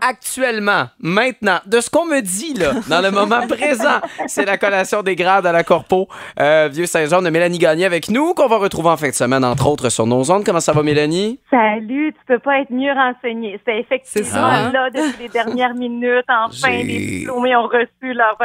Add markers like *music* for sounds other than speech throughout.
actuellement, maintenant, de ce qu'on me dit là, dans le moment présent, c'est la collation des grades à la Corpo euh, Vieux Saint-Jean de Mélanie Gagné avec nous, qu'on va retrouver en fin de semaine, entre autres, sur nos ondes. Comment ça va, Mélanie? Salut, tu peux pas être mieux renseigné. C'est effectivement ça, hein? là depuis les dernières minutes. Enfin, les diplômés ont reçu leur,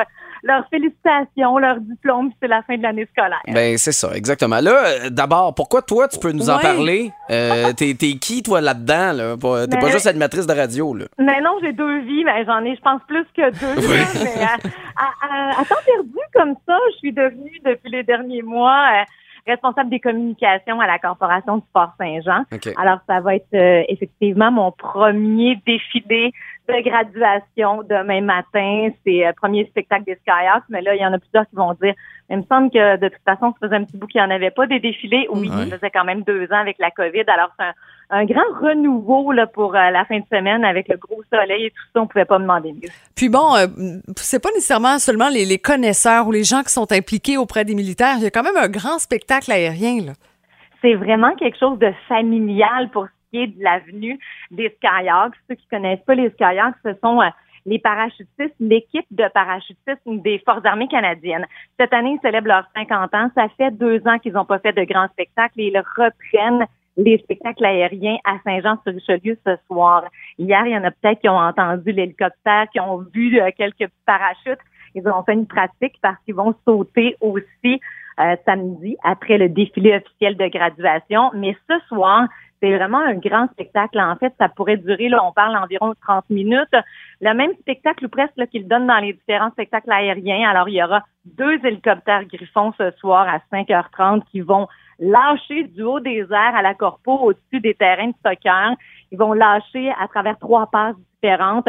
leurs félicitations, leur diplôme, puis c'est la fin de l'année scolaire. Ben, c'est ça, exactement. Là, euh, d'abord, pourquoi toi, tu peux nous en parler? Euh, t'es, t'es qui, toi, là-dedans? Là? T'es pas juste animatrice de radio, là. Mais non, j'ai deux vies, mais j'en ai, je pense, plus que deux. là, mais à, à- à- à temps perdu comme ça, je suis devenue, depuis les derniers mois, euh, responsable des communications à la Corporation du Sport Saint-Jean. OK. Alors, ça va être euh, effectivement mon premier défilé de graduation demain matin. C'est le premier spectacle des Skyhawks, mais là, il y en a plusieurs qui vont dire, il me semble que de toute façon, ça faisait un petit bout qu'il n'y en avait pas des défilés. Oui, Ouais. ça faisait quand même deux ans avec la COVID. Alors, c'est un, un grand renouveau là, pour euh, la fin de semaine avec le gros soleil et tout ça. On pouvait pas me demander mieux. Puis bon, euh, c'est pas nécessairement seulement les, les connaisseurs ou les gens qui sont impliqués auprès des militaires. Il y a quand même un grand spectacle aérien, là. c'est vraiment quelque chose de familial pour de l'avenue des Skyhawks. Ceux qui connaissent pas les Skyhawks, ce sont euh, les parachutistes, l'équipe de parachutistes des Forces armées canadiennes. Cette année, ils célèbrent leurs 50 ans. Ça fait deux ans qu'ils n'ont pas fait de grands spectacles et ils reprennent les spectacles aériens à Saint-Jean-sur-Richelieu ce soir. Hier, il y en a peut-être qui ont entendu l'hélicoptère, qui ont vu euh, quelques parachutes. Ils ont fait une pratique parce qu'ils vont sauter aussi euh, samedi après le défilé officiel de graduation. Mais ce soir, c'est vraiment un grand spectacle. En fait, ça pourrait durer, là, on parle environ 30 minutes. Le même spectacle ou presque là, qu'ils donnent dans les différents spectacles aériens. Alors, il y aura deux hélicoptères Griffon ce soir à 5h30 qui vont lâcher du haut des airs à la Corpo au-dessus des terrains de soccer. Ils vont lâcher à travers trois passes différentes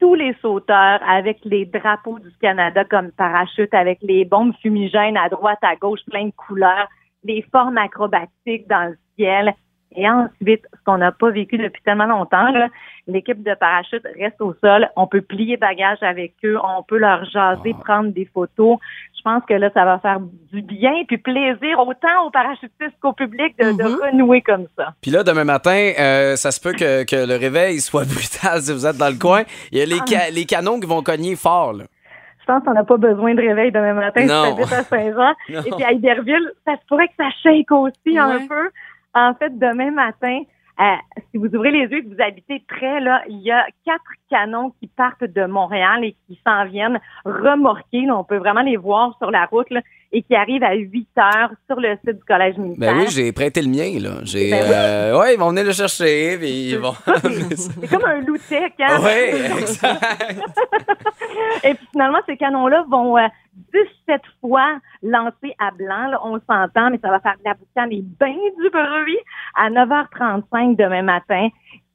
tous les sauteurs avec les drapeaux du Canada comme parachute, avec les bombes fumigènes à droite, à gauche, plein de couleurs, les formes acrobatiques dans le ciel. Et ensuite, ce qu'on n'a pas vécu depuis tellement longtemps, l'équipe de parachute reste au sol. On peut plier bagages avec eux, on peut leur jaser, prendre des photos. Je pense que là, ça va faire du bien puis plaisir autant aux parachutistes qu'au public de, de Mhm. renouer comme ça. Puis là, demain matin, euh, ça se peut que, que le réveil soit *laughs* brutal si vous êtes dans le coin. Il y a les, ca- les canons qui vont cogner fort, là. Je pense qu'on n'a pas besoin de réveil demain matin Non. si à *laughs* Saint-Jean. Et puis à Iberville, ça se pourrait que ça shake aussi un peu. En fait, demain matin, euh, si vous ouvrez les yeux et que vous habitez près, là, il y a quatre canons qui partent de Montréal et qui s'en viennent remorqués. On peut vraiment les voir sur la route là, et qui arrivent à 8 heures sur le site du Collège militaire. Ben oui, j'ai prêté le mien, là. J'ai, Ben oui. euh, ouais, ils vont venir le chercher, puis ils vont... *laughs* C'est comme un loup-tech, hein? oui, exact. *laughs* Et puis finalement, ces canons-là vont euh, 17 fois lancer à blanc. là, on s'entend, mais ça va faire de la boucane et bien du bruit à 9h35 demain matin.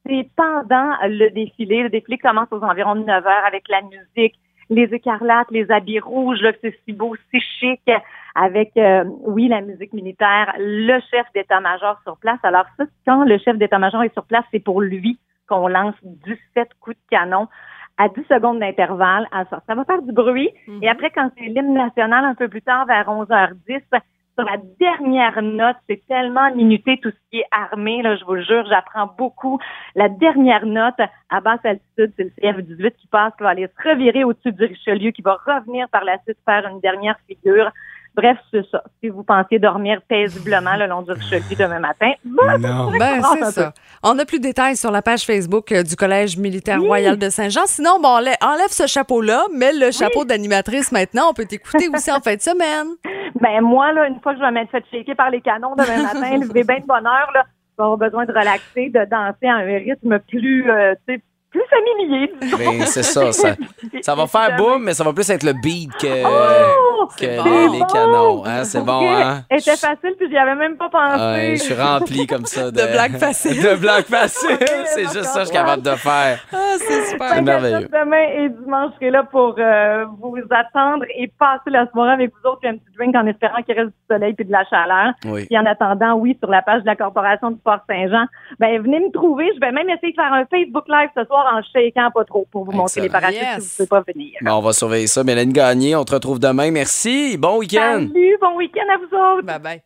C'est pendant le défilé. Le défilé commence aux environs de 9h avec la musique, les écarlates, les habits rouges, c'est si beau, si chic, avec, euh, oui, la musique militaire, le chef d'état-major sur place. Alors ça, quand le chef d'état-major est sur place, c'est pour lui qu'on lance 17 coups de canon à 10 secondes d'intervalle. ça. ça va faire du bruit. Et après, quand c'est l'hymne national, un peu plus tard, vers 11h10, sur la dernière note, c'est tellement minuté tout ce qui est armé, là, je vous le jure, j'apprends beaucoup. La dernière note, à basse altitude, c'est le CF-18 qui passe, qui va aller se revirer au-dessus du Richelieu, qui va revenir par la suite faire une dernière figure. Bref, c'est ça. Si vous pensiez dormir paisiblement le long du Richelieu demain matin, Non. Ben, commence c'est ça. On a plus de détails sur la page Facebook euh, du Collège militaire royal de Saint-Jean. Sinon, bon, enlève, enlève ce chapeau-là, mets le chapeau d'animatrice maintenant. On peut t'écouter aussi en fin de semaine. *laughs* Ben moi, là, une fois que je vais m'être fait shaker par les canons demain *laughs* matin, lever bien de bonne heure, là, je vais avoir besoin de relaxer, de danser à un rythme plus, euh, tu sais, plus familier. disons. Ben, c'est ça, ça. *laughs* Ça va faire boum, mais ça va plus être le beat que, Oh! C'est les, bon. les canons. Hein? C'est bon, hein? Elle était facile, puis j'y avais même pas pensé. Ouais, je suis rempli *laughs* comme ça de, De blagues faciles. *laughs* de blagues faciles. C'est juste ça que je suis capable de faire. Ah, c'est super. C'est merveilleux. Demain et dimanche, je serai là pour euh, vous attendre et passer la soirée avec vous autres, puis un petit drink en espérant qu'il reste du soleil puis de la chaleur. Oui. Puis en attendant, oui, sur la page de la Corporation du Port Saint-Jean, ben venez me trouver. Je vais même essayer de faire un Facebook Live ce soir en shakant pas trop pour vous montrer les parachutes Yes. si vous ne pouvez pas venir. Bon, on va surveiller ça. Mélanie Gagné, on te retrouve demain. Merci. Bon week-end. Salut, bon week-end à vous autres. Bye bye.